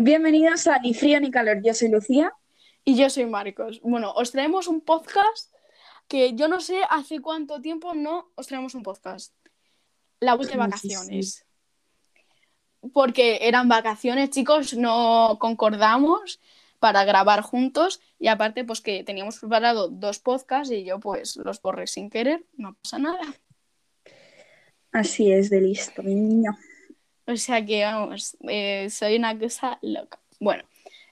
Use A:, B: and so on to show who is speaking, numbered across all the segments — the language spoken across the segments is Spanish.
A: Bienvenidos a Ni Frío ni Calor. Yo soy Lucía.
B: Y yo soy Marcos. Bueno, os traemos un podcast que yo no sé hace cuánto tiempo no os traemos un podcast. La vuelta de vacaciones. Porque eran vacaciones, chicos, no concordamos para grabar juntos y aparte pues que teníamos preparado dos podcasts y yo pues los borré sin querer, no pasa nada.
A: Así es de listo, mi niño.
B: O sea que vamos, eh, soy una cosa loca. Bueno,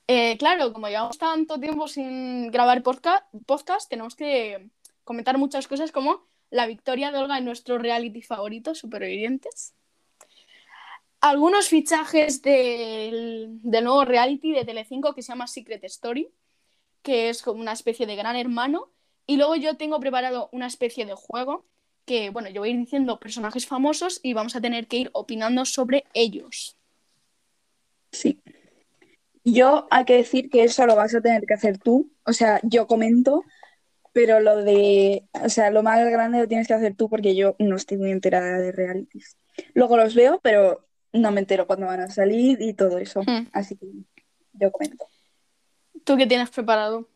B: eh, claro, como llevamos tanto tiempo sin grabar podcast, podcast, tenemos que comentar muchas cosas como la victoria de Olga en nuestro reality favorito, Supervivientes. Algunos fichajes del, del nuevo reality de Telecinco que se llama Secret Story, que es como una especie de gran hermano. Y luego yo tengo preparado una especie de juego que, bueno, yo voy a ir diciendo personajes famosos y vamos a tener que ir opinando sobre ellos.
A: Sí. Yo hay que decir que eso lo vas a tener que hacer tú. O sea, yo comento, pero lo de, o sea, lo más grande lo tienes que hacer tú porque yo no estoy muy enterada de realities. Luego los veo, pero no me entero cuándo van a salir y todo eso.
B: Hmm.
A: Así que yo comento.
B: ¿Tú qué tienes preparado?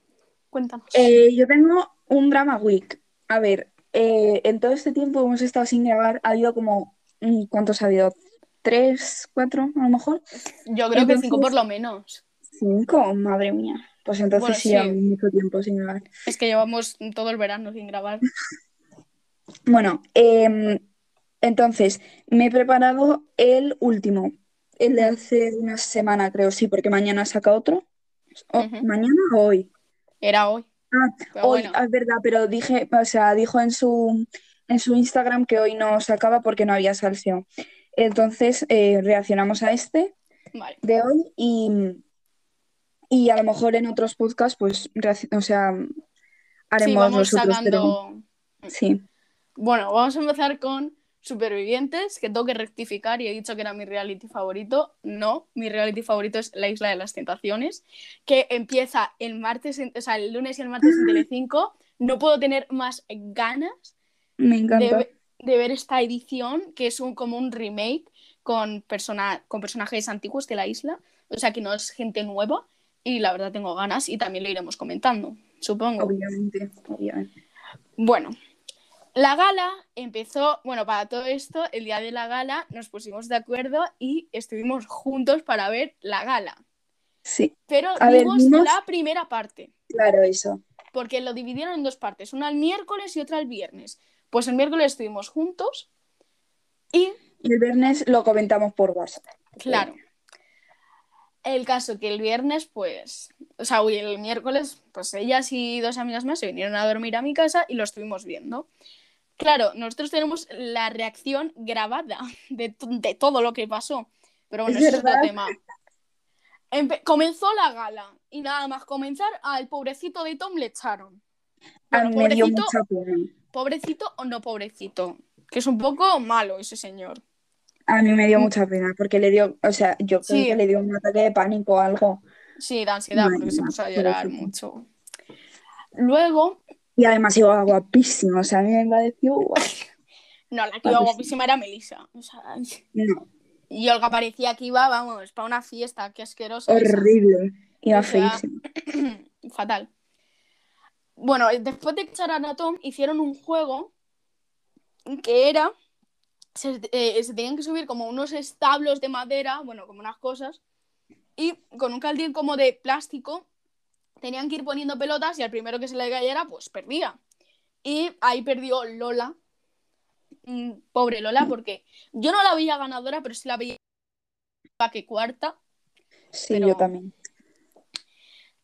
B: Cuéntanos.
A: Eh, yo tengo un drama week. A ver, eh, en todo este tiempo hemos estado sin grabar. Ha habido como, mm, ¿cuántos ha habido? ¿Tres, cuatro, a lo mejor?
B: yo creo que cinco por lo menos.
A: ¿Cinco? Madre mía. Pues entonces
B: Bueno,
A: sí,
B: sí.
A: mucho tiempo sin grabar.
B: Es que llevamos todo el verano sin grabar.
A: Bueno, em, entonces me he preparado el último, el de hace una semana, creo, sí, porque mañana saca otro. O-. ¿Mañana o hoy?
B: Era hoy.
A: Ah, hoy,
B: bueno.
A: ah, es verdad, pero dije, o sea, dijo en su, en su Instagram que hoy no sacaba porque no había salseo. Entonces eh, reaccionamos a este
B: Vale.
A: de hoy y, y a lo mejor en otros podcasts, pues, o sea,
B: Sí,
A: haremos
B: vamos
A: los otros, pero
B: sacando.
A: sí.
B: Bueno, vamos a empezar con Supervivientes, que tengo que rectificar y he dicho que era mi reality favorito. No, mi reality favorito es La Isla de las Tentaciones, que empieza el martes, en- o sea, el lunes y el martes en Telecinco. No puedo tener más ganas
A: Me
B: de,
A: encanta.
B: de ver esta edición, que es un, como un remake con, persona, con personajes antiguos de la isla, o sea que no es gente nueva, y la verdad tengo ganas y también lo iremos comentando, supongo.
A: Obviamente, obviamente.
B: Bueno, la gala empezó, bueno, para todo esto, el día de la gala nos pusimos de acuerdo y estuvimos juntos para ver la gala.
A: Sí,
B: Pero
A: A ver,
B: vimos la primera parte,
A: claro, eso.
B: porque lo dividieron en dos partes, una el miércoles y otra el viernes. Pues el miércoles estuvimos juntos y,
A: Y el viernes lo comentamos por WhatsApp.
B: claro, el caso que el viernes, pues, o sea, uy, el miércoles, pues ellas y dos amigas más se vinieron a dormir a mi casa y lo estuvimos viendo. Claro, nosotros tenemos la reacción grabada de, de todo lo que pasó, pero bueno,
A: Es
B: ese es otro tema. Empe- comenzó la gala y nada más comenzar al pobrecito de Tom le echaron. Bueno, pobrecito,
A: mucha pena.
B: pobrecito o no pobrecito, que es un poco malo ese señor.
A: A mí me dio mucha pena porque le dio, o sea, yo creo
B: Mm. Sí.
A: que le dio un ataque de pánico o algo.
B: Sí, de ansiedad, porque se puso a llorar
A: pobrecito.
B: mucho. Luego,
A: Y además iba guapísimo, o sea, a mí me pareció guau.
B: no, la que iba
A: pues
B: guapísima era Melissa. O sea,
A: No,
B: y Olga parecía que iba, vamos, para una fiesta, qué asquerosa.
A: horrible. Iba
B: O sea,
A: feísimo.
B: Fatal. Bueno, después de echar a Tom, hicieron un juego que era. Se, eh, se tenían que subir como unos establos de madera, bueno, como unas cosas, y con un caldín como de plástico tenían que ir poniendo pelotas y al primero que se le cayera, pues perdía. Y ahí perdió Lola. Mm, Pobre Lola, porque yo no la veía ganadora, pero sí la veía que cuarta.
A: Sí,
B: pero-
A: yo también.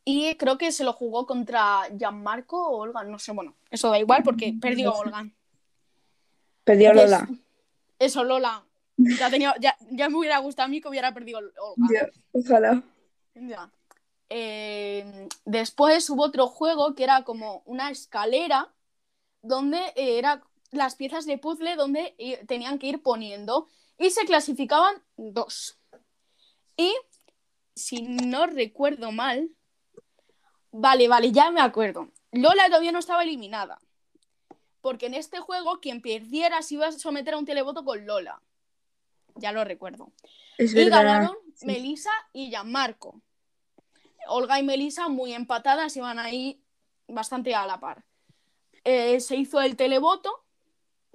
B: Y creo que se lo jugó contra Gianmarco o Olga, no sé, bueno, eso da igual porque perdió
A: No sé.
B: Olga.
A: Perdió
B: Que es-
A: Lola.
B: Eso, Lola. Ya, tenía, ya, ya me hubiera gustado a mí que hubiera perdido Olga.
A: Ya, ojalá.
B: Ya. Eh, después hubo otro juego que era como una escalera donde eh, era las piezas de puzzle donde eh, tenían que ir poniendo y se clasificaban dos. Y si no recuerdo mal, vale, vale, ya me acuerdo. Lola todavía no estaba eliminada. Porque en este juego quien perdiera se iba a someter a un televoto con Lola. Ya lo recuerdo.
A: Es
B: Y
A: verdad.
B: ganaron
A: sí.
B: Melissa y Gianmarco. Olga y Melissa muy empatadas, iban ahí bastante a la par. Eh, se hizo el televoto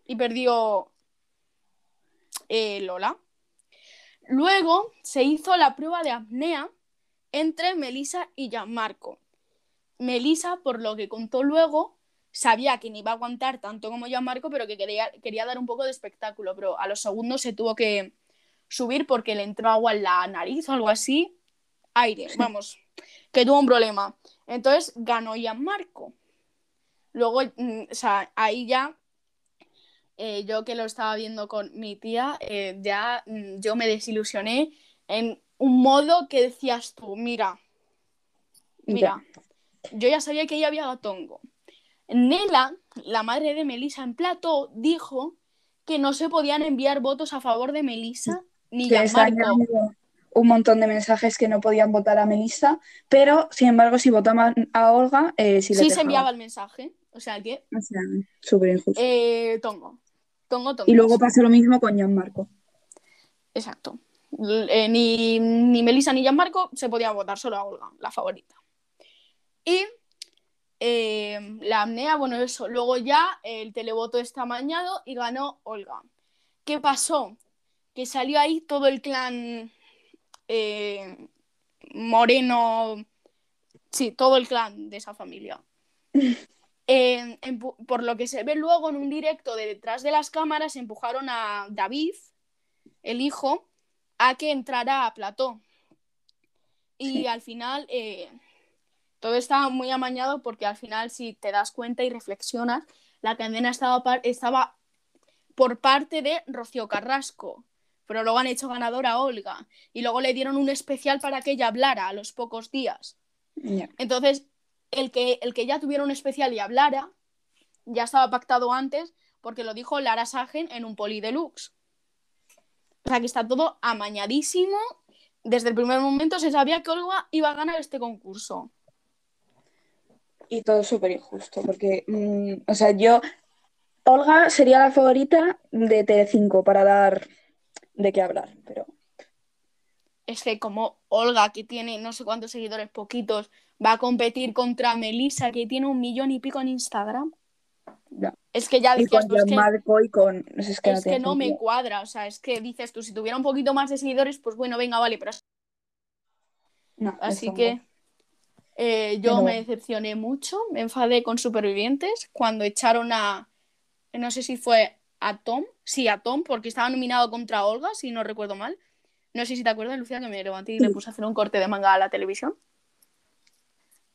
B: y perdió eh, Lola. Luego se hizo la prueba de apnea entre Melissa y Gianmarco. Melissa, por lo que contó luego, sabía que no iba a aguantar tanto como Gianmarco, pero que quería, quería dar un poco de espectáculo. Pero a los segundos se tuvo que subir porque le entró agua en la nariz o algo así. Aire, vamos, que tuvo un problema. Entonces ganó Gianmarco. Luego, mm, o sea, ahí ya, eh, yo que lo estaba viendo con mi tía, eh, ya mm, yo me desilusioné en un modo que decías tú, mira, mira, yo ya sabía que ella había gatongo. Nela, la madre de Melissa en plato, dijo que no se podían enviar votos a favor de Melissa ni Gianmarco.
A: Un montón de mensajes que no podían votar a Melissa, pero sin embargo, si votaban a Olga, eh, sí,
B: Sí se enviaba el mensaje. O sea que,
A: O sea, súper injusto.
B: eh, tongo. Tongo, tongo.
A: y luego pasó lo mismo con Gianmarco.
B: Exacto. Eh, ni, ni Melissa ni Gianmarco se podía votar, solo a Olga, la favorita. Y eh, la apnea, bueno, eso. Luego ya el televoto está amañado y ganó Olga. ¿Qué pasó? Que salió ahí todo el clan eh, moreno. Sí, todo el clan de esa familia. Eh, empu- por lo que se ve luego en un directo de detrás de las cámaras, empujaron a David, el hijo, a que entrara a plató. Y
A: Sí.
B: al final eh, todo estaba muy amañado porque al final si te das cuenta y reflexionas, la cadena estaba, estaba por parte de Rocío Carrasco, pero luego han hecho ganadora a Olga y luego le dieron un especial para que ella hablara a los pocos días. Entonces, el que, el que ya tuviera un especial y hablara, ya estaba pactado antes, porque lo dijo Lara Sagen en un poli deluxe. O sea que está todo amañadísimo. Desde el primer momento se sabía que Olga iba a ganar este concurso.
A: Y todo súper injusto, porque, mm, o sea, yo, Olga sería la favorita de Telecinco para dar de qué hablar, pero
B: Es que como Olga, que tiene no sé cuántos seguidores, poquitos, va a competir contra Melissa, que tiene un millón y pico en Instagram.
A: ya.
B: Es que ya
A: Y
B: decías
A: con
B: es que,
A: Gianmarco y con... Es que no
B: es que no me cuadra. O sea, es que dices tú, si tuviera un poquito más de seguidores, pues bueno, venga, vale, pero
A: No,
B: Así que eh, yo
A: Pero
B: me decepcioné mucho, me enfadé con Supervivientes cuando echaron a, no sé si fue a Tom, sí, a Tom, porque estaba nominado contra Olga, si no recuerdo mal. No sé si te acuerdas, Lucía, que me levanté y le puse a hacer un corte de manga a la televisión.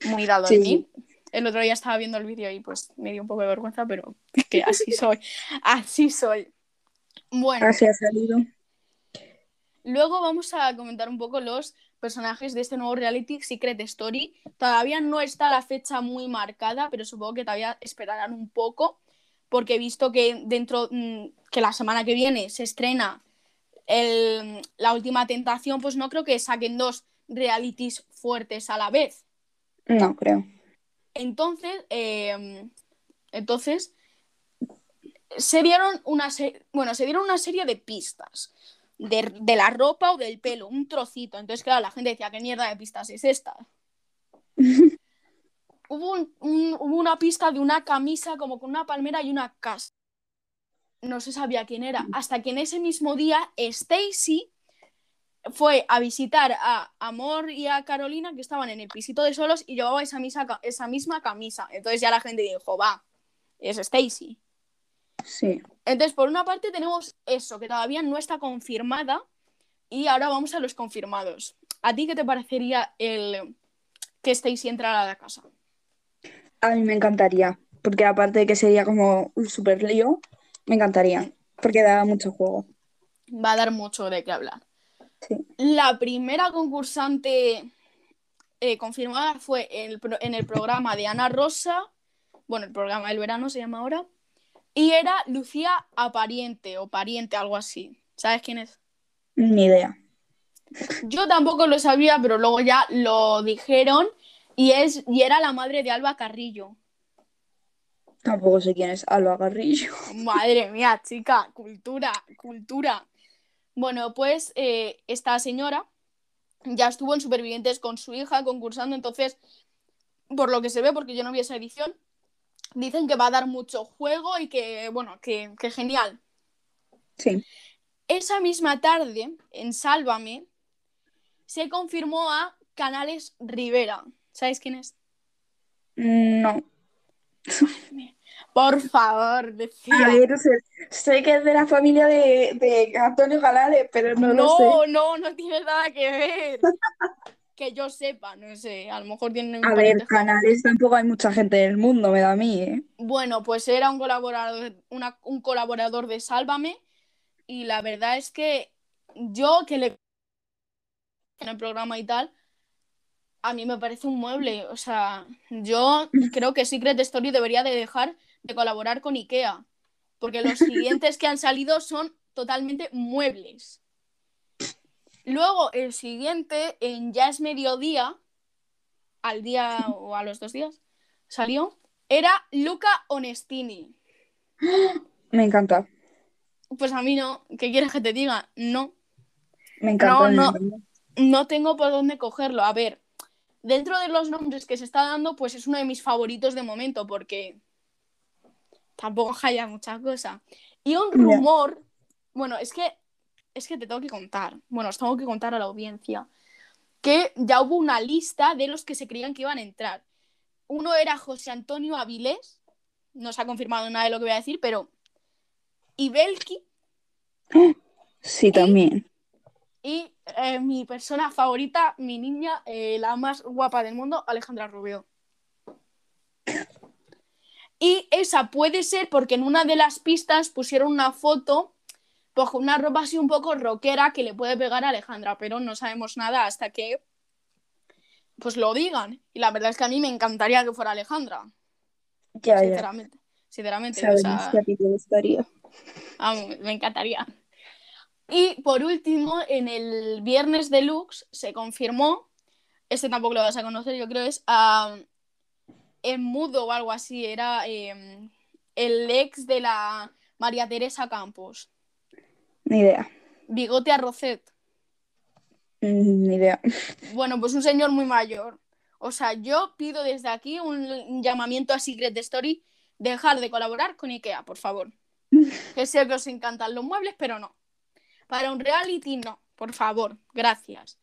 B: Muy dado
A: Sí,
B: en
A: sí.
B: mí. El otro día estaba viendo el vídeo y pues me dio un poco de vergüenza, pero que así soy. Así soy. Bueno,
A: Así ha salido.
B: Luego vamos a comentar un poco los personajes de este nuevo reality Secret Story. Todavía no está la fecha muy marcada, pero supongo que todavía esperarán un poco, porque he visto que dentro mm, que la semana que viene se estrena el- la última tentación, pues no creo que saquen dos realities fuertes a la vez.
A: No, creo.
B: Entonces, eh, entonces se dieron una se- bueno, se dieron una serie de pistas de, de la ropa o del pelo, un trocito. Entonces, claro, la gente decía, ¿qué mierda de pistas es esta? hubo, un- un- hubo una pista de una camisa como con una palmera y una casa. No se sabía quién era. Hasta que en ese mismo día, Stacy fue a visitar a Amor y a Carolina, que estaban en el pisito de solos, y llevaba esa, misa- esa misma camisa. Entonces ya la gente dijo, va, es Stacy.
A: Sí.
B: Entonces, por una parte tenemos eso, que todavía no está confirmada, y ahora vamos a los confirmados. ¿A ti qué te parecería el que Stacy entrara a la casa?
A: A mí me encantaría, porque aparte de que sería como un super lío, me encantaría, porque da mucho juego.
B: Va a dar mucho de qué hablar.
A: Sí.
B: La primera concursante eh, confirmada fue en el, pro- en el programa de Ana Rosa, bueno, el programa del verano se llama ahora, y era Lucía Apariente o Pariente, algo así. ¿Sabes quién es?
A: Ni idea.
B: Yo tampoco lo sabía, pero luego ya lo dijeron y, es, y era la madre de Alba Carrillo.
A: Tampoco sé quién es Alba Garrillo.
B: Madre mía, chica, cultura, cultura. Bueno, pues eh, esta señora ya estuvo en Supervivientes con su hija concursando, entonces, por lo que se ve, porque yo no vi esa edición, dicen que va a dar mucho juego y que, bueno, que, que genial.
A: Sí.
B: Esa misma tarde, en Sálvame, se confirmó a Canales Rivera. ¿Sabes quién es?
A: No.
B: Por favor, decía.
A: A ver, sé, sé que es de la familia de, de Antonio Canales, pero no, lo sé.
B: No, no, no tiene nada que ver. que yo sepa, no sé, a lo mejor tiene un
A: A ver. Canales tampoco hay mucha gente en el mundo, me da a mí, ¿eh?
B: Bueno, pues era un colaborador, una- un colaborador de Sálvame y la verdad es que yo que le en el programa y tal, a mí me parece un mueble. O sea, yo creo que Secret Story debería de dejar de colaborar con IKEA, porque los siguientes que han salido son totalmente muebles. Luego, el siguiente, en Ya es mediodía, al día o a los dos días, salió, era Luca Onestini.
A: Me encanta.
B: Pues a mí no. ¿Qué quieres que te diga? No.
A: Me encanta.
B: No. No tengo por dónde cogerlo. A ver, dentro de los nombres que se está dando, pues es uno de mis favoritos de momento, porque tampoco haya mucha cosa. Y un rumor, bueno, es que es que te tengo que contar. Bueno, os tengo que contar a la audiencia que ya hubo una lista de los que se creían que iban a entrar. Uno era José Antonio Avilés, no se ha confirmado nada de lo que voy a decir, pero Ibelki
A: Sí, también.
B: Y eh, mi persona favorita, mi niña, eh, la más guapa del mundo, Alejandra Rubio. Y esa puede ser porque en una de las pistas pusieron una foto pues, con una ropa así un poco rockera que le puede pegar a Alejandra, pero no sabemos nada hasta que pues lo digan. Y la verdad es que a mí me encantaría que fuera Alejandra,
A: Ya, ya.
B: sinceramente. Sinceramente, o
A: Sabemos
B: sea,
A: que a ti te gustaría.
B: Vamos, me encantaría. Y por último, en el viernes deluxe se confirmó, este tampoco lo vas a conocer, yo creo es en mudo o algo así, era eh, el ex de la María Teresa Campos,
A: Ni idea.
B: Bigote Arrocet.
A: Ni idea.
B: Bueno, pues un señor muy mayor. O sea, yo pido desde aquí un llamamiento a Secret Story, dejar de colaborar con IKEA, por favor. Que sé que os encantan los muebles, pero no. Para un reality, no, por favor, gracias.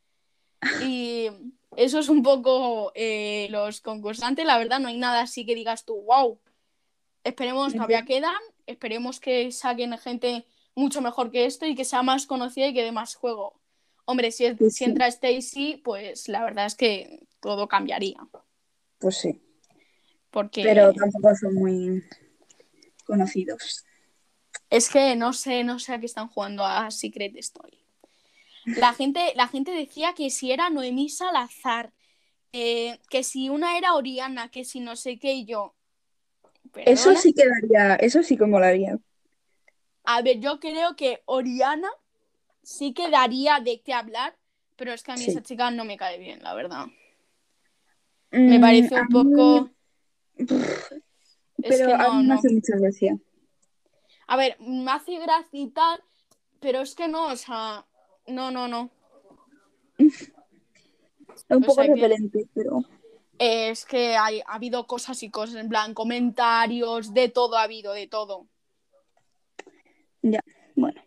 B: Y eso es un poco eh, los concursantes, la verdad, no hay nada así que digas tú, wow. Esperemos, todavía quedan, esperemos que saquen gente mucho mejor que esto y que sea más conocida y que dé más juego. Hombre, si, es-
A: Pues
B: si
A: sí.
B: entra Stacy, pues la verdad es que todo cambiaría.
A: Pues sí.
B: Porque
A: Pero tampoco son muy conocidos.
B: Es que no sé, no sé a qué están jugando a Secret Story. La gente, la gente decía que si era Noemí Salazar, eh, que si una era Oriana, que si no sé qué, y yo.
A: Eso sí quedaría, eso sí que molaría.
B: A ver, yo creo que Oriana sí que daría de qué hablar, pero es que a mí
A: Sí.
B: esa chica no me cae bien, la verdad. Me
A: Mm,
B: parece un
A: mí-
B: poco. Es
A: pero
B: que
A: a
B: no,
A: mí me
B: no.
A: hace mucha gracia.
B: A ver, me hace gracia y tal, pero es que no, o sea, no, no, no.
A: Es un
B: O
A: poco
B: que-
A: repelente, pero
B: Es que hay, ha habido cosas y cosas, en plan, comentarios, de todo ha habido, de todo.
A: ya, bueno.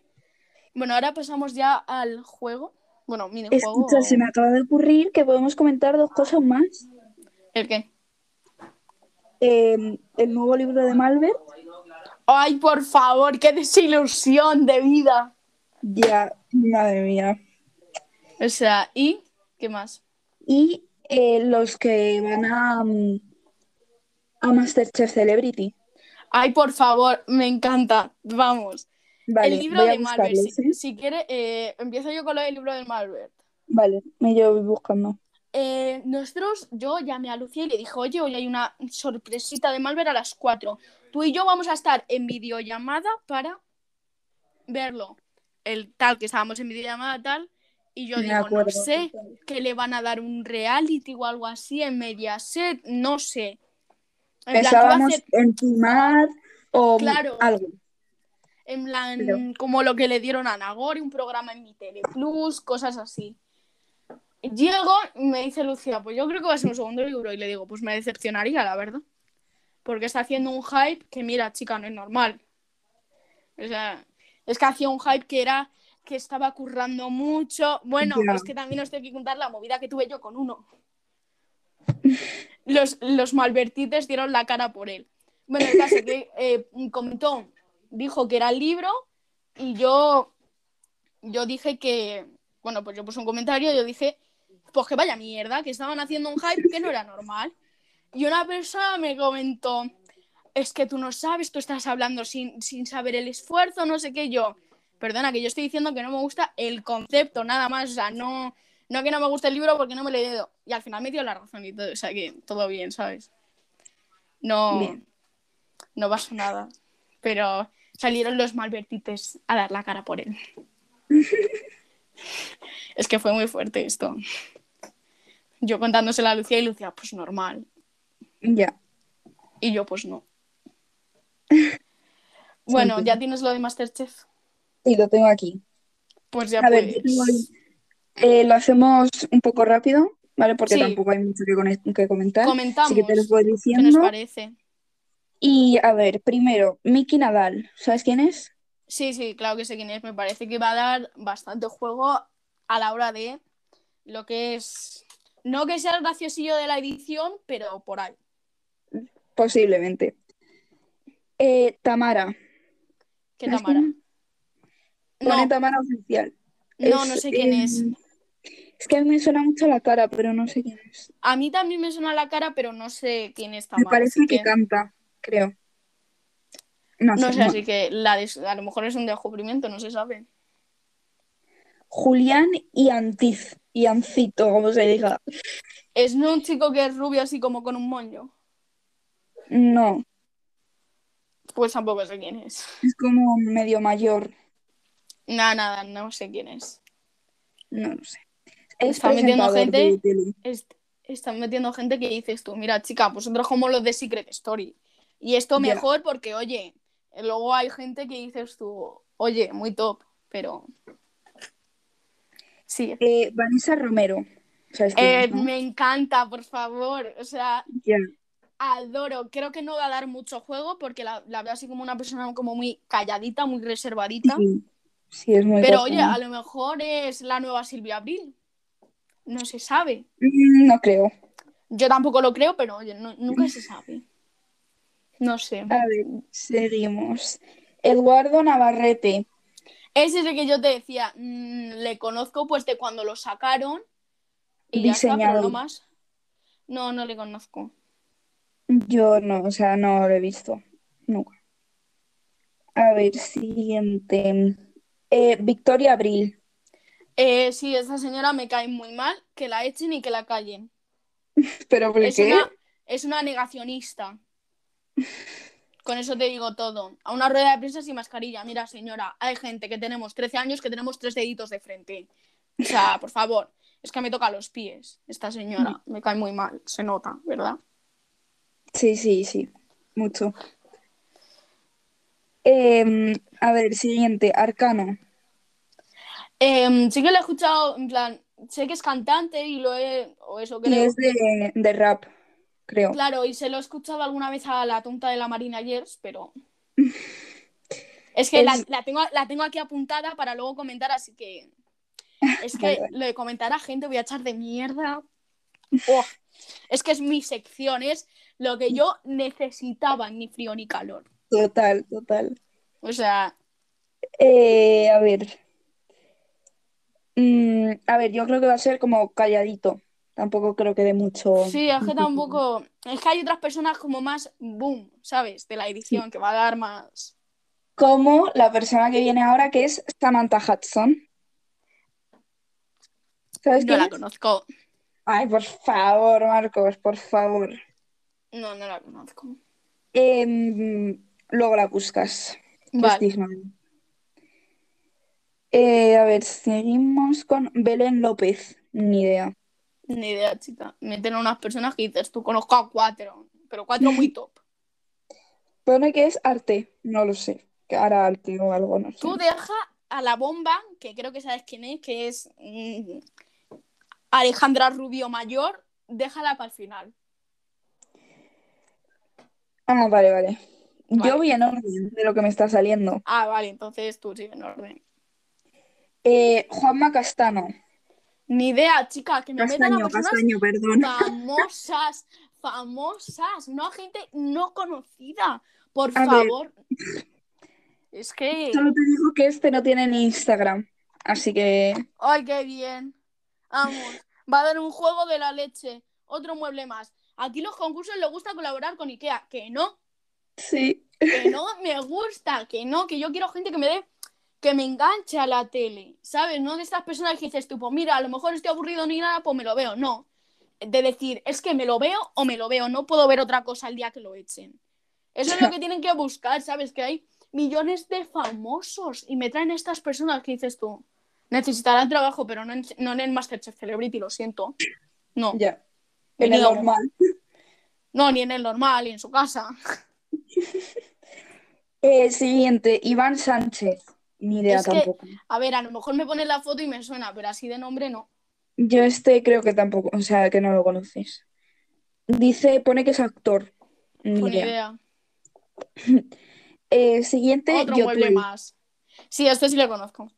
B: Bueno, ahora pasamos ya al juego. Bueno, minijuego.
A: Escucha, se me acaba de ocurrir que podemos comentar dos cosas más.
B: ¿El qué?
A: Eh, el nuevo libro de Malbert,
B: Ay, por favor, qué desilusión de vida.
A: ya, madre mía.
B: O sea, ¿y qué más?
A: Y eh, los que van a, mm, a Masterchef Celebrity.
B: Ay, por favor, me encanta. Vamos.
A: Vale,
B: el libro
A: voy a
B: de Malbert. si quiere, eh, empiezo yo con lo del libro de Malbert.
A: Vale, me llevo buscando.
B: Eh, nosotros, yo llamé a Lucía y le dije, oye, hoy hay una sorpresita de Malver a las 4. Tú y yo vamos a estar en videollamada para verlo. El tal que estábamos en videollamada tal. Y yo
A: Me
B: digo, no sé, que le van a dar un reality o algo así en Mediaset, no sé. En plan,
A: Pensábamos
B: hacer-
A: en Timad o
B: Claro.
A: algo.
B: En plan,
A: Pero-
B: como lo que le dieron a Nagore, un programa en mi Tele Plus, cosas así. Llego y me dice Lucía, pues yo creo que va a ser un segundo libro. Y le digo, pues me decepcionaría, la verdad. Porque está haciendo un hype que, mira, chica, no es normal. O sea, es que hacía un hype que era que estaba currando mucho. Bueno, es que también os tengo que contar la movida que tuve yo con uno. Los, los malvertites dieron la cara por él. Bueno, el caso que eh, comentó, dijo que era el libro y yo, yo dije que, bueno, pues yo puse un comentario y yo dije, pues que vaya mierda, que estaban haciendo un hype que no era normal. Y una persona me comentó, es que tú no sabes, tú estás hablando sin, sin saber el esfuerzo, no sé qué yo. Perdona, que yo estoy diciendo que no me gusta el concepto, nada más, o sea, no, no que no me guste el libro porque no me lo he leído. Y al final me dio la razón y todo, o sea que todo bien, ¿sabes? No,
A: Bien.
B: no pasó nada. Pero salieron los malvertites a dar la cara por él. es que fue muy fuerte esto. Yo contándosela a Lucía y Lucía, pues normal.
A: Ya.
B: Y yo, pues no. Bueno, ¿ya tienes lo de Masterchef?
A: Sí, lo tengo aquí.
B: Pues ya
A: A ver, yo tengo ahí- eh, lo hacemos un poco rápido, ¿vale? Porque
B: Sí.
A: tampoco hay mucho que, con- que comentar.
B: Comentamos.
A: Así que te lo voy
B: ¿Qué nos
A: diciendo.
B: parece?
A: Y a ver, primero, Miki Nadal. ¿Sabes quién es?
B: Sí, sí, claro que sé quién es. Me parece que va a dar bastante juego a la hora de lo que es. No que sea el graciosillo de la edición, pero por ahí.
A: Posiblemente. Eh, Tamara.
B: ¿Qué
A: ¿Sabes
B: Tamara?
A: es?
B: No,
A: Tamara oficial.
B: no,
A: Es,
B: no sé quién
A: eh,
B: es.
A: Es que a mí me suena mucho la cara, pero no sé quién es.
B: A mí también me suena la cara, pero no sé quién es
A: Me
B: Tamara.
A: parece
B: así
A: que
B: que
A: canta, creo. No
B: no
A: sé,
B: sé,
A: no.
B: así que la des- a lo mejor es un descubrimiento, no se sabe.
A: Julián y Antiz, y Ancito, como se diga.
B: Es no un chico que es rubio así como con un moño.
A: No,
B: Pues tampoco sé quién es.
A: es como medio mayor.
B: Nada, nada, no sé quién es.
A: No, no sé. Es
B: Está metiendo
A: presentador
B: gente.
A: de tele.
B: est- están metiendo gente que dices tú, mira, chica, vosotros como los de Secret Story. Y esto
A: Ya.
B: mejor porque, oye, luego hay gente que dices tú, oye, muy top, pero. Sí.
A: Eh, Vanessa Romero. ¿Sabes quién
B: Eh,
A: es, no?
B: Me encanta, por favor. O sea,
A: Ya.
B: Adoro. Creo que no va a dar mucho juego porque la, la veo así como una persona como muy calladita, muy reservadita.
A: Sí, sí, es muy
B: Pero oye, a lo mejor es la nueva Silvia Abril. No se sabe.
A: Mm, No creo.
B: Yo tampoco lo creo, pero oye, no- nunca se sabe. No sé.
A: A ver, seguimos. Eduardo Navarrete.
B: Ese es el que yo te decía. mm, le conozco pues de cuando lo sacaron. Y ya está, pero
A: Diseñador.
B: no más. No, no le conozco.
A: Yo no, o sea, no lo he visto. Nunca. A ver, siguiente. Eh, Victoria Abril.
B: Eh, sí, esa señora me cae muy mal. Que la echen y que la callen.
A: ¿Pero por
B: Es
A: qué?
B: una, es una negacionista. Con eso te digo todo. A una rueda de prensa sin mascarilla. Mira, señora, hay gente que tenemos 13 años que tenemos tres deditos de frente. O sea, por favor, es que me toca los pies esta señora. Me cae muy mal, se nota, ¿verdad?
A: Sí, sí, sí. Mucho. Em, a ver, siguiente. Arcano.
B: Em, sí que lo he escuchado, en plan, sé que es cantante y lo he, o eso
A: Y
B: creo.
A: es de, de rap, creo.
B: Claro, y se lo he escuchado alguna vez a la tonta de la Marina Yers, pero... Es que
A: Es-
B: La, la tengo, la tengo aquí apuntada para luego comentar, así que... Es que lo de comentar a gente voy a echar de mierda. Oh, es que es mi sección, es lo que yo necesitaba, ni frío ni calor.
A: Total, total.
B: O sea,
A: Eh, a ver. Mm, a ver, yo creo que va a ser como calladito. Tampoco creo que dé mucho.
B: sí, es que tampoco... Es que hay otras personas como más boom, ¿sabes? De la edición, que va a dar más...
A: Como la persona que viene ahora, que es Samantha Hudson. ¿Sabes
B: No
A: quién
B: la
A: es?
B: conozco.
A: Ay, por favor, Marcos, por favor.
B: No, no la conozco.
A: Em, luego la buscas. que es
B: Vale.
A: Eh, a ver, seguimos con Belén López. Ni idea.
B: Ni idea, chica. Meten a unas personas que dices, tú conozco a cuatro, pero cuatro muy top.
A: Pone que es arte, no lo sé. cara arte o algo, no sé.
B: Tú deja a la bomba, que creo que sabes quién es, que es mm, Alejandra Rubio Mayor, déjala para el final.
A: Ah, vale, vale.
B: Vale.
A: Yo voy en orden de lo que me está saliendo.
B: Ah, vale, entonces tú sigue en orden.
A: Eh, Juanma Castano.
B: Ni idea, chica, que me metan a
A: Castaño,
B: personas
A: Castaño, perdón.
B: famosas, famosas, no a gente no conocida. Por
A: A ver.
B: favor. Es que.
A: Solo te digo que este no tiene ni Instagram. Así que.
B: ¡Ay, qué bien! Vamos, va a dar un juego de la leche. Otro mueble más. Aquí los concursos les gusta colaborar con Ikea. Que no,
A: Sí.
B: que no me gusta, que no, que yo quiero gente que me dé, que me enganche a la tele, ¿sabes? No de estas personas que dices tú, pues mira, a lo mejor estoy aburrido ni nada, pues me lo veo. No. De decir, es que me lo veo o me lo veo, no puedo ver otra cosa el día que lo echen. Eso es lo que tienen que buscar, ¿sabes? Que hay millones de famosos y me traen estas personas que dices tú, necesitarán trabajo, pero no en, no en el Masterchef Celebrity, lo siento. No,
A: Ya. En el normal.
B: no, ni en el normal, ni en su casa.
A: Eh, siguiente, Iván Sánchez. Ni idea
B: Es que-
A: tampoco.
B: A ver, a lo mejor me pone la foto y me suena, pero así de nombre no.
A: Yo este creo que tampoco, o sea, que no lo conoces. Dice, pone que es actor. Ni
B: Con
A: idea.
B: idea.
A: Eh, siguiente,
B: Otro mueble más. Sí, este sí le conozco.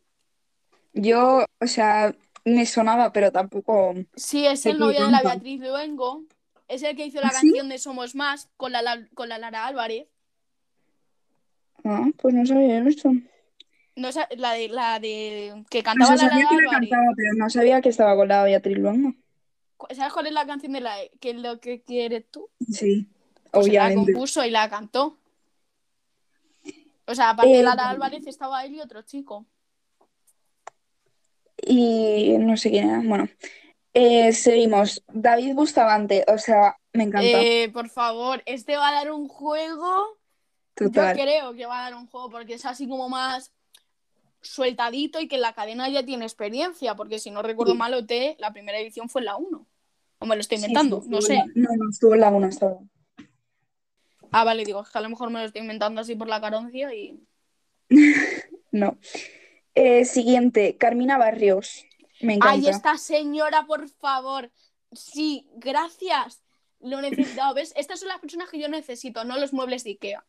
A: Yo, o sea, me sonaba, pero tampoco.
B: Sí, es el novio de la. Beatriz Luengo. Es el que hizo la
A: ¿Ah, sí?
B: canción de Somos Más con la, la- con la Lara Álvarez.
A: Ah, pues no sabía eso.
B: No, la de la de que
A: O
B: cantaba
A: sea,
B: la
A: sabía
B: Lara
A: que la
B: Álvarez.
A: cantaba, pero no sabía que estaba con la Beatriz Luengo.
B: ¿Sabes cuál es la canción de la que es lo que quieres tú?
A: Sí,
B: Pues la
A: obviamente.
B: compuso y la cantó. O sea, aparte de
A: Eh,
B: Lara Álvarez estaba él y otro chico.
A: Y no sé quién era. Bueno, Eh, seguimos. David Bustamante, o sea, me encanta.
B: Eh, por favor, este va a dar un juego.
A: Total.
B: Yo creo que va a dar un juego porque es así como más sueltadito y que la cadena ya tiene experiencia, porque si no recuerdo
A: Sí.
B: mal, OT, la primera edición fue en la 1. O me lo estoy inventando,
A: sí,
B: no sé.
A: la- No, no, estuvo en la 1 hasta ahora.
B: Ah, vale, digo, es que a lo mejor me lo estoy inventando así por la caroncia y.
A: No. Eh, siguiente, Carmina Barrios. Me
B: ¡Ay,
A: encanta.
B: esta señora, por favor! Sí, gracias. Lo necesitado, ¿ves? Estas son las personas que yo necesito, no los muebles de Ikea.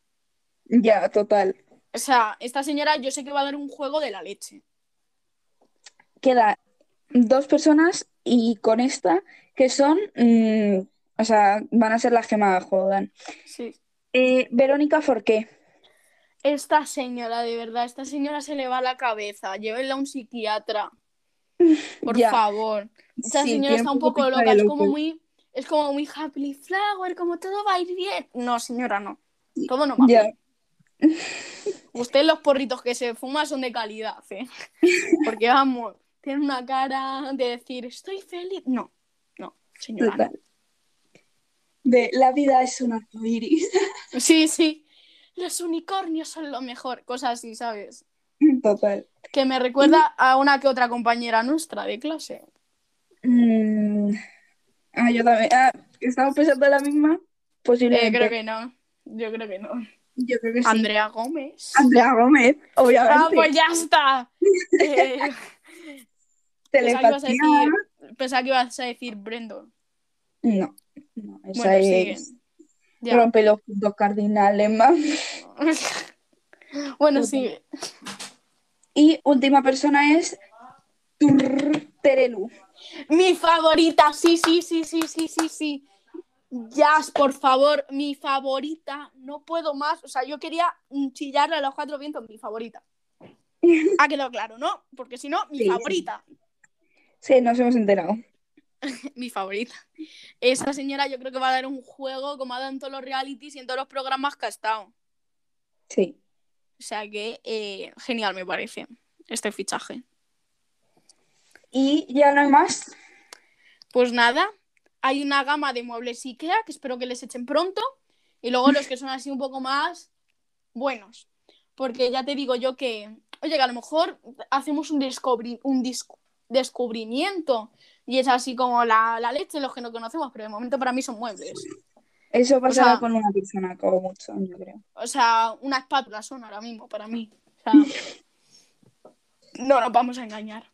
A: Ya, total.
B: O sea, esta señora yo sé que va a dar un juego de la leche.
A: Queda dos personas y con esta que son, mm, o sea, van a ser las que más jodan.
B: Sí.
A: Eh, Verónica Forqué.
B: Esta señora, de verdad, esta señora se le va la cabeza. Llévenla a un psiquiatra. Por favor. Esta
A: Sí,
B: señora está
A: un poco
B: loca, es como muy, es como muy happy flower, como todo va a ir bien. No, señora, no. Todo no va bien. Usted los porritos que se fuma son de calidad, ¿eh? Porque vamos, tiene una cara de decir, estoy feliz. No, no, señora. no.
A: De la vida es un arco iris.
B: Sí, sí. Los unicornios son lo mejor. Cosas así, ¿sabes?
A: Total.
B: Que me recuerda a una que otra compañera nuestra de clase.
A: Mm, Ah, yo también. Ah, ¿estamos pensando en la misma?
B: Eh,
A: Posiblemente.
B: creo que no. Yo creo que no.
A: Yo creo que sí.
B: Andrea Gómez.
A: Andrea Gómez, obviamente.
B: Ah, pues ya está. Eh, pensaba, que ibas a
A: Telepatía.
B: decir, pensaba que ibas a decir Brendo.
A: No, no, esa
B: Bueno,
A: es.
B: Ya.
A: Rompe los puntos cardinales, más.
B: bueno, sigue.
A: Y última persona es Terelu.
B: Mi favorita, sí, sí, sí, sí, sí, sí, sí. Jazz, por favor, mi favorita. No puedo más. O sea, yo quería chillarle a los cuatro vientos, mi favorita. Ha quedado claro, ¿no? Porque si no, mi
A: Sí, sí.
B: favorita.
A: Sí, nos hemos enterado.
B: Mi favorita. Esa señora yo creo que va a dar un juego como ha dado en todos los realities y en todos los programas que ha estado.
A: Sí.
B: O sea que eh, genial me parece este fichaje.
A: Y ya no hay más.
B: Pues nada, hay una gama de muebles IKEA que espero que les echen pronto. Y luego los que son así un poco más buenos. Porque ya te digo yo que, oye, que a lo mejor hacemos un, descubri- un descubrimiento y es así como la, la leche, los que no conocemos, pero de momento para mí son muebles.
A: Eso pasará
B: sea-
A: con una persona, como mucho, yo creo.
B: O sea, una espátula son ahora mismo para mí. O sea, no nos vamos a engañar.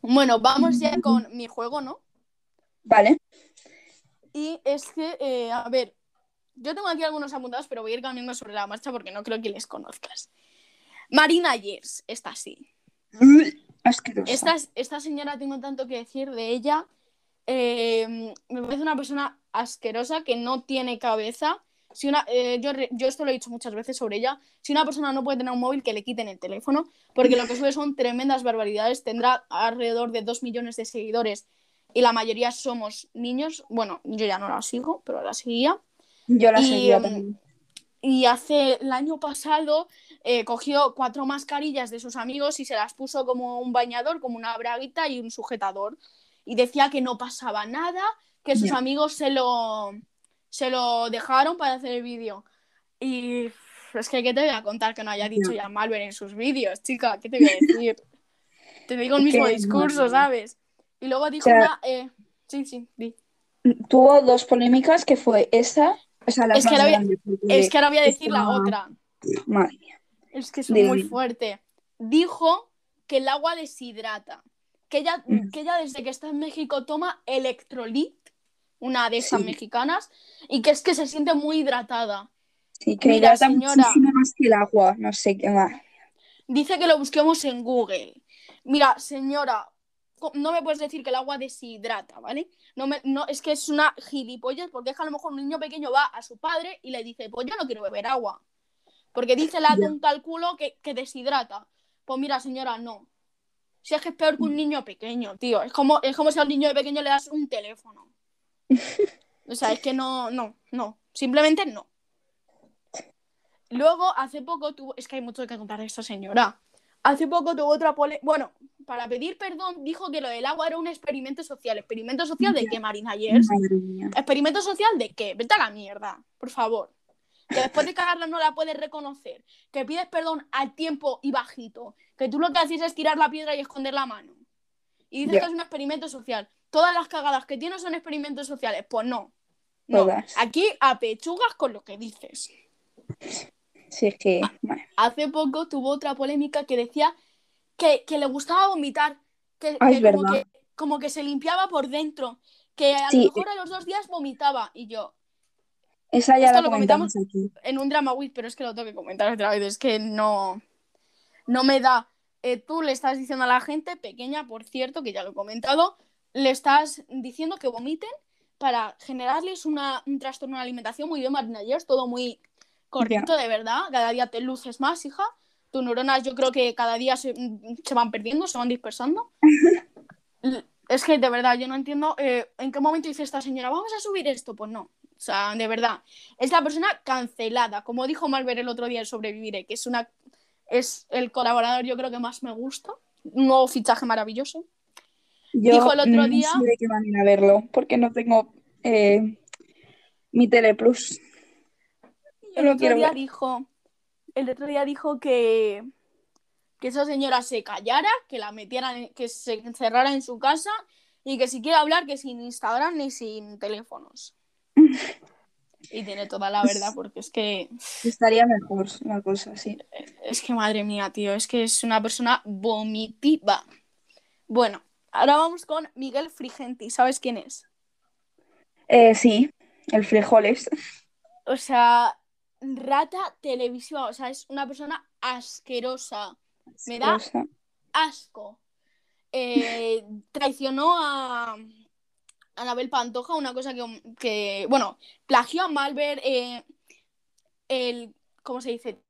B: Bueno, vamos ya con mi juego, ¿no?
A: Vale.
B: Y es que, eh, a ver, yo tengo aquí algunos apuntados, pero voy a ir cambiando sobre la marcha porque no creo que les conozcas. Marina Yers, esta sí.
A: Asquerosa.
B: Esta, esta señora tengo tanto que decir de ella. Eh, me parece una persona asquerosa que no tiene cabeza. Si una, eh, yo, esto lo he dicho muchas veces sobre ella. Si una persona no puede tener un móvil, que le quiten el teléfono, porque lo que sube son tremendas barbaridades. Tendrá alrededor de 2 millones de seguidores y la mayoría somos niños. Bueno, yo ya no la sigo, pero la seguía.
A: Yo la
B: Y,
A: seguía
B: em,
A: también.
B: Y hace el año pasado eh, cogió cuatro mascarillas de sus amigos y se las puso como un bañador, como una braguita y un sujetador. Y decía que no pasaba nada, que sus
A: Ya.
B: amigos se lo, se lo dejaron para hacer el vídeo. Y es que, ¿qué te voy a contar que no haya dicho ya Malver en sus vídeos, chica? ¿Qué te voy a decir? te digo el mismo discurso, ¿sabes? Y luego dijo
A: O sea-
B: una... eh, sí, sí, di.
A: Tuvo dos polémicas que fue esa. O sea, las
B: Es que ahora voy a- Es que ahora voy a decir la otra.
A: Madre mía.
B: Es que es muy fuerte. Dijo que el agua deshidrata. Que ella,
A: Mm.
B: que ella desde que está en México toma electrolit, una de esas
A: Sí.
B: mexicanas, y que es que se siente muy hidratada.
A: Sí, que
B: Mira,
A: hidrata
B: señora.
A: muchísimo más que el agua. No sé qué más.
B: Dice que lo busquemos en Google. Mira, señora, no me puedes decir que el agua deshidrata, ¿vale? No me, no, es que es una gilipollas, porque es que a lo mejor un niño pequeño va a su padre y le dice, pues yo no quiero beber agua. Porque dice la un cálculo que, que deshidrata. Pues mira, señora, no. Si es que es peor que un niño pequeño, tío. Es como, es como si al niño pequeño le das un teléfono. O sea, es que no, no, no. Simplemente no. Luego, hace poco tuvo. Es que hay mucho que contar de esta señora. Hace poco tuvo otra pole... Bueno, para pedir perdón, dijo que lo del agua era un experimento social. ¿Experimento social de qué, Marina Yers? ¿Experimento social de qué? Vete a la mierda, por favor. Que después de cagarla no la puedes reconocer. Que pides perdón al tiempo y bajito. Que tú lo que haces es tirar la piedra y esconder la mano. Y dices que es un experimento social. Todas las cagadas que tienes son experimentos sociales. Pues no. No.
A: Todas.
B: Aquí apechugas con lo que dices.
A: Sí, es que. madre.
B: Hace poco tuvo otra polémica que decía que, que le gustaba vomitar. Que, como, que, como que se limpiaba por dentro. Que a
A: Sí.
B: lo mejor a los dos días vomitaba. Y yo,
A: Esa ya
B: Esto
A: la
B: lo
A: comentamos aquí.
B: en un drama with, pero es que lo tengo que comentar otra vez, es que no, no me da. Eh, tú le estás diciendo a la gente, pequeña, por cierto, que ya lo he comentado, le estás diciendo que vomiten para generarles una, un trastorno de alimentación muy bien, Marina todo muy correcto, de verdad. Cada día te luces más, hija. Tus neuronas yo creo que cada día se, se van perdiendo, se van dispersando. Es que de verdad yo no entiendo eh, en qué momento dice esta señora, vamos a subir esto. Pues no. O sea, de verdad. Es la persona cancelada. Como dijo Malver el otro día en Sobreviviré, que es una es el colaborador yo creo que más me gusta. Un nuevo fichaje maravilloso.
A: Yo
B: Dijo el otro
A: no
B: día-
A: sé de qué manera verlo, porque no tengo eh, mi Teleplus.
B: El
A: lo
B: otro
A: quiero
B: día
A: ver.
B: dijo, el otro día dijo que, que esa señora se callara, que la metieran, que se encerrara en su casa y que si quiere hablar que sin Instagram ni sin teléfonos. Y tiene toda la verdad, porque es que
A: Estaría mejor la cosa, sí.
B: es que madre mía, tío, es que es una persona vomitiva. Bueno, ahora vamos con Miguel Frigenti, ¿sabes quién es?
A: Eh, sí, el frijoles.
B: O sea, rata televisiva, o sea, es una persona asquerosa. Me da asco. Eh, traicionó a Anabel Pantoja, una cosa que, que, bueno, plagió a Malver eh, el, ¿cómo se dice?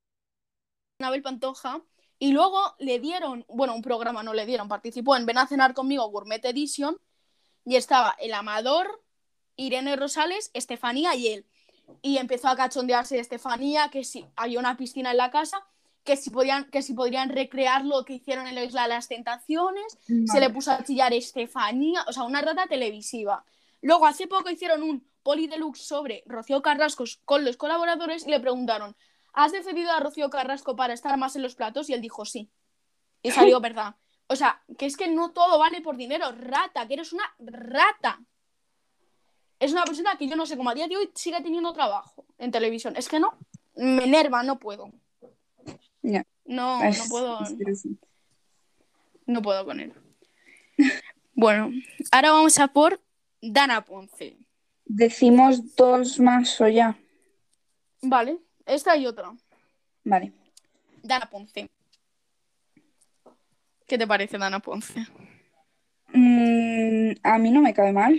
B: Anabel Pantoja. Y luego le dieron, bueno, un programa no le dieron, participó en Ven a cenar conmigo Gourmet Edition y estaba el Amador, Irene Rosales, Estefanía y él. Y empezó a cachondearse de Estefanía, que si había una piscina en la casa, que si podían, que si podrían recrear lo que hicieron en la Isla de las Tentaciones, se le puso a chillar Estefanía, o sea, una rata televisiva. Luego, hace poco hicieron un poli deluxe sobre Rocío Carrasco con los colaboradores y le preguntaron, ¿has defendido a Rocío Carrasco para estar más en los platos? Y él dijo sí. Y salió verdad. O sea, que es que no todo vale por dinero, rata, que eres una rata. Es una persona que yo no sé cómo a día de hoy sigue teniendo trabajo en televisión. Es que no, me enerva, no puedo. No,
A: Es-
B: no puedo. No puedo con él. Bueno, ahora vamos a por Dana Ponce.
A: Decimos dos más o ya.
B: Vale, esta y otra.
A: Vale.
B: Dana Ponce. ¿Qué te parece Dana Ponce?
A: Mm, a mí no me cae mal.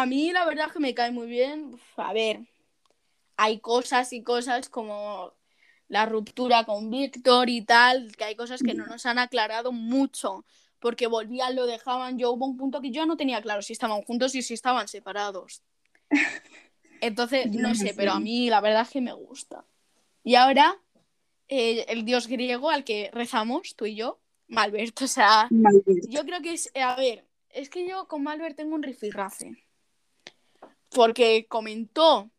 B: A mí la verdad es que me cae muy bien. Uf, A ver, hay cosas y cosas como la ruptura con Víctor y tal, que hay cosas que no nos han aclarado mucho, porque volvían, lo dejaban. Yo hubo un punto que yo no tenía claro si estaban juntos y si estaban separados. Entonces, no
A: no
B: sé,
A: sé.
B: pero a mí la verdad es que me gusta. Y ahora, eh, el dios griego al que rezamos, tú y yo, Malbert, o sea,
A: Malbert.
B: yo creo que es, a ver, es que yo con Malbert tengo un rifirrafe. Porque comentó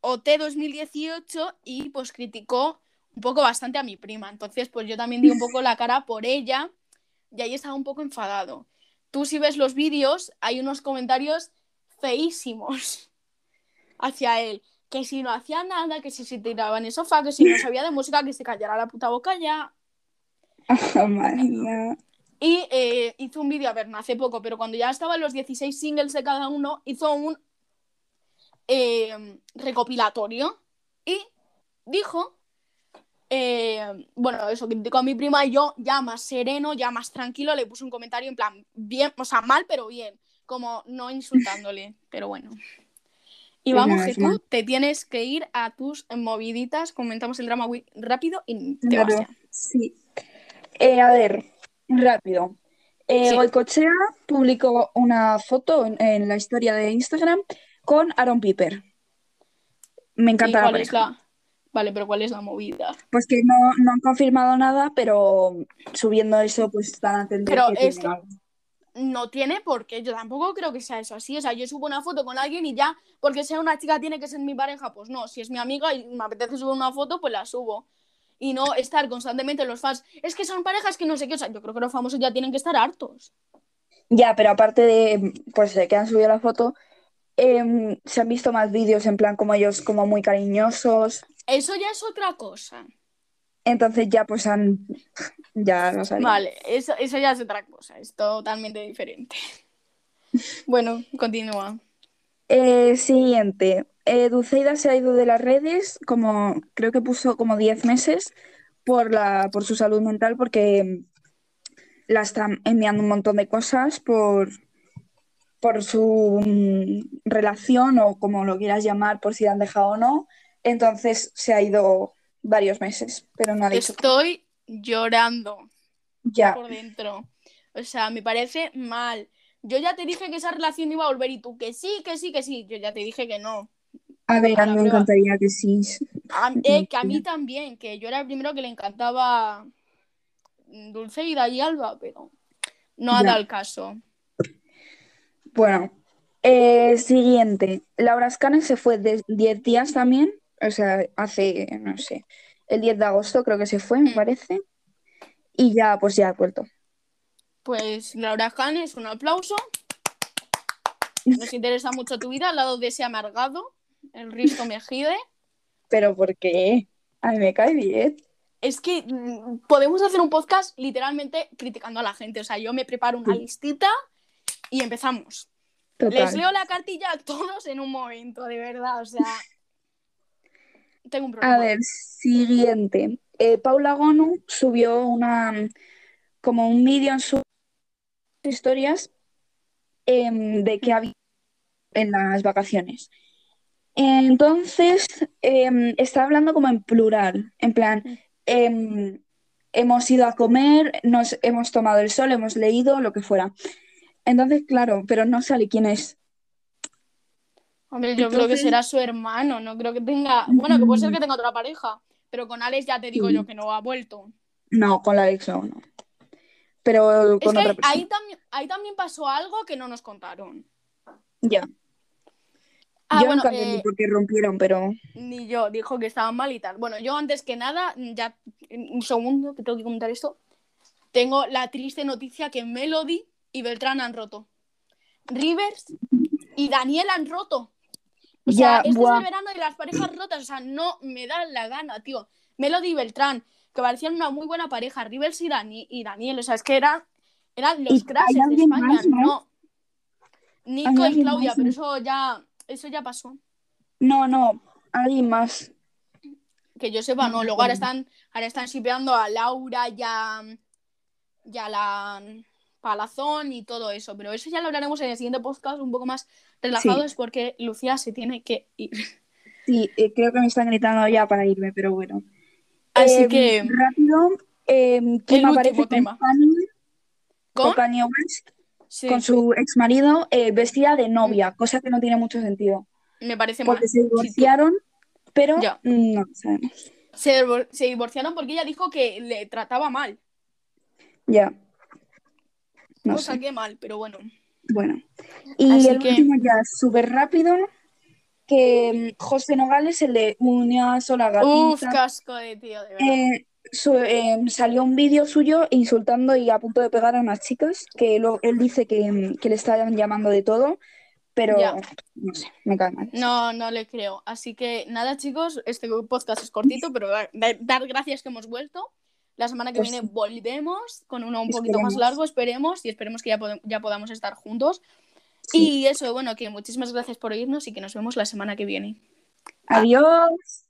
B: OT 2018 y pues criticó un poco bastante a mi prima. Entonces, pues yo también di un poco la cara por ella y ahí estaba un poco enfadado. Tú si ves los vídeos, hay unos comentarios feísimos hacia él. Que si no hacía nada, que si se tiraba en el sofá, que si no sabía de música, que se callara la puta boca ya.
A: Mía.
B: Y eh, hizo un vídeo, a ver, no hace poco, pero cuando ya estaban los 16 singles de cada uno, hizo un eh, recopilatorio y dijo, eh, bueno, eso, criticó a mi prima y yo ya más sereno, ya más tranquilo, le puse un comentario en plan, bien, o sea, mal, pero bien, como no insultándole, pero bueno. Y vamos, que tú te tienes que ir a tus moviditas, comentamos el drama wi- rápido y te vas ya.
A: sí. Eh, a ver, rápido. Eh,
B: Sí.
A: Publicó una foto en, en la historia de Instagram con Aaron Piper. Me
B: ¿Y
A: encanta la
B: cuál es
A: pareja.
B: la... Vale, pero ¿cuál es la movida?
A: Pues que no, no han confirmado nada, pero subiendo eso, pues dan a entender
B: Pero
A: que
B: es que-. No tiene por qué, yo tampoco creo que sea eso así. O sea, yo subo una foto con alguien y ya, porque sea una chica tiene que ser mi pareja, pues no. Si es mi amiga y me apetece subir una foto, pues la subo. Y no estar constantemente los fans. Es que son parejas que no sé qué. O sea, yo creo que los famosos ya tienen que estar hartos.
A: Ya, pero aparte de, pues, de que han subido la foto, em, se han visto más vídeos en plan como ellos como muy cariñosos.
B: Eso ya es otra cosa.
A: Entonces ya pues han, ya sabía.
B: Vale, eso, eso ya es otra cosa. Es totalmente diferente. Bueno, continúa.
A: Eh, siguiente. Eh, Dulceida se ha ido de las redes, como creo que puso como 10 meses, por la, por su salud mental, porque la están enviando un montón de cosas por, por su mm, relación o como lo quieras llamar, por si la han dejado o no. Entonces se ha ido varios meses, pero no ha dicho
B: Estoy llorando.
A: ya.
B: por dentro. O sea, me parece mal. Yo ya te dije que esa relación iba a volver y tú que sí, que sí, que sí. Yo ya te dije que no.
A: A ver, a mí me encantaría que sí.
B: A, eh, que a mí también, que yo era el primero que le encantaba Dulceida y Alba, pero no ha dado el caso.
A: Bueno, eh, siguiente. Laura Scane se fue de 10 días también, o sea, hace, no sé, el 10 de agosto creo que se fue, me
B: Mm.
A: parece. Y ya, pues ya ha vuelto.
B: Pues Laura Janes, un aplauso. Nos interesa mucho tu vida al lado de ese amargado, el Risto Mejide.
A: Pero ¿por qué? A mí me cae bien.
B: Es que mm, podemos hacer un podcast literalmente criticando a la gente. O sea, yo me preparo una
A: Sí.
B: listita y empezamos.
A: Total.
B: Les leo la cartilla a todos en un momento, de verdad. O sea, tengo un problema.
A: A ver, siguiente. Eh, Paula Gonu subió una como un vídeo en sus historias em, de que había en las vacaciones. Entonces, em, está hablando como en plural, en plan, em, hemos ido a comer, nos hemos tomado el sol, hemos leído, lo que fuera. Entonces, claro, pero no sale quién es.
B: Hombre, yo creo que será su hermano, no creo que tenga. Bueno, que puede ser que tenga otra pareja. Pero con Alex ya te digo
A: Sí.
B: yo que no ha vuelto.
A: No, con la Alex no, no. Pero
B: Es
A: con
B: que
A: otra persona.
B: ahí también, ahí también pasó algo que no nos contaron.
A: Ya.
B: Ah,
A: Yo
B: bueno,
A: nunca entendí
B: eh,
A: por qué rompieron, pero
B: ni yo, dijo que estaban mal y tal. Bueno, yo antes que nada, ya un segundo que tengo que comentar esto. Tengo la triste noticia que Melody y Beltrán han roto. Rivers y Daniel han roto. O sea, este es el verano de las parejas rotas. O sea, no me da la gana, tío. Melody y Beltrán, que parecían una muy buena pareja. Rivers y, Dani- y Daniel. O sea, es que eran, eran los
A: ¿Y
B: crashes de España.
A: más, no?
B: no? Nico
A: ¿Hay
B: y Claudia,
A: más,
B: pero eso ya, eso ya pasó.
A: No, no, alguien más.
B: Que yo sepa,
A: No
B: Luego ahora están, ahora están shipeando a Laura y a, y a la Palazón y todo eso. Pero eso ya lo hablaremos en el siguiente podcast un poco más relajados porque Lucía se tiene que ir.
A: Sí, eh, creo que me están gritando ya para irme, pero bueno.
B: Así
A: Eh,
B: que,
A: Rápido, eh, Kim
B: último
A: aparece con
B: tema.
A: Kanye,
B: ¿con?
A: con Kanye West,
B: Sí,
A: con su ex marido, vestida de novia, cosa que no tiene mucho sentido.
B: me parece mal.
A: Porque se
B: Sí,
A: divorciaron, pero
B: Ya.
A: mm, no lo sabemos.
B: se divorciaron porque ella dijo que le trataba mal.
A: Ya. No
B: Cosa
A: sé.
B: que mal, pero bueno.
A: Bueno. Y
B: Así
A: el
B: que-
A: último ya, súper rápido, que mm, José Nogales, el de una sola
B: Uf,
A: gatita,
B: casco de tío, de verdad.
A: eh, su- eh, salió un vídeo suyo insultando y a punto de pegar a unas chicas, que luego él dice que, mm, que le estaban llamando de todo, pero
B: Ya.
A: no sé, me cae mal.
B: No, no le creo. Así que nada, chicos, este podcast es cortito, pero dar, dar gracias que hemos vuelto. La semana que
A: Pues
B: viene volvemos con uno un poquito más largo, esperemos, y esperemos que ya, ya podamos estar juntos.
A: Sí.
B: Y eso, bueno, que muchísimas gracias por oírnos y que nos vemos la semana que viene.
A: Adiós.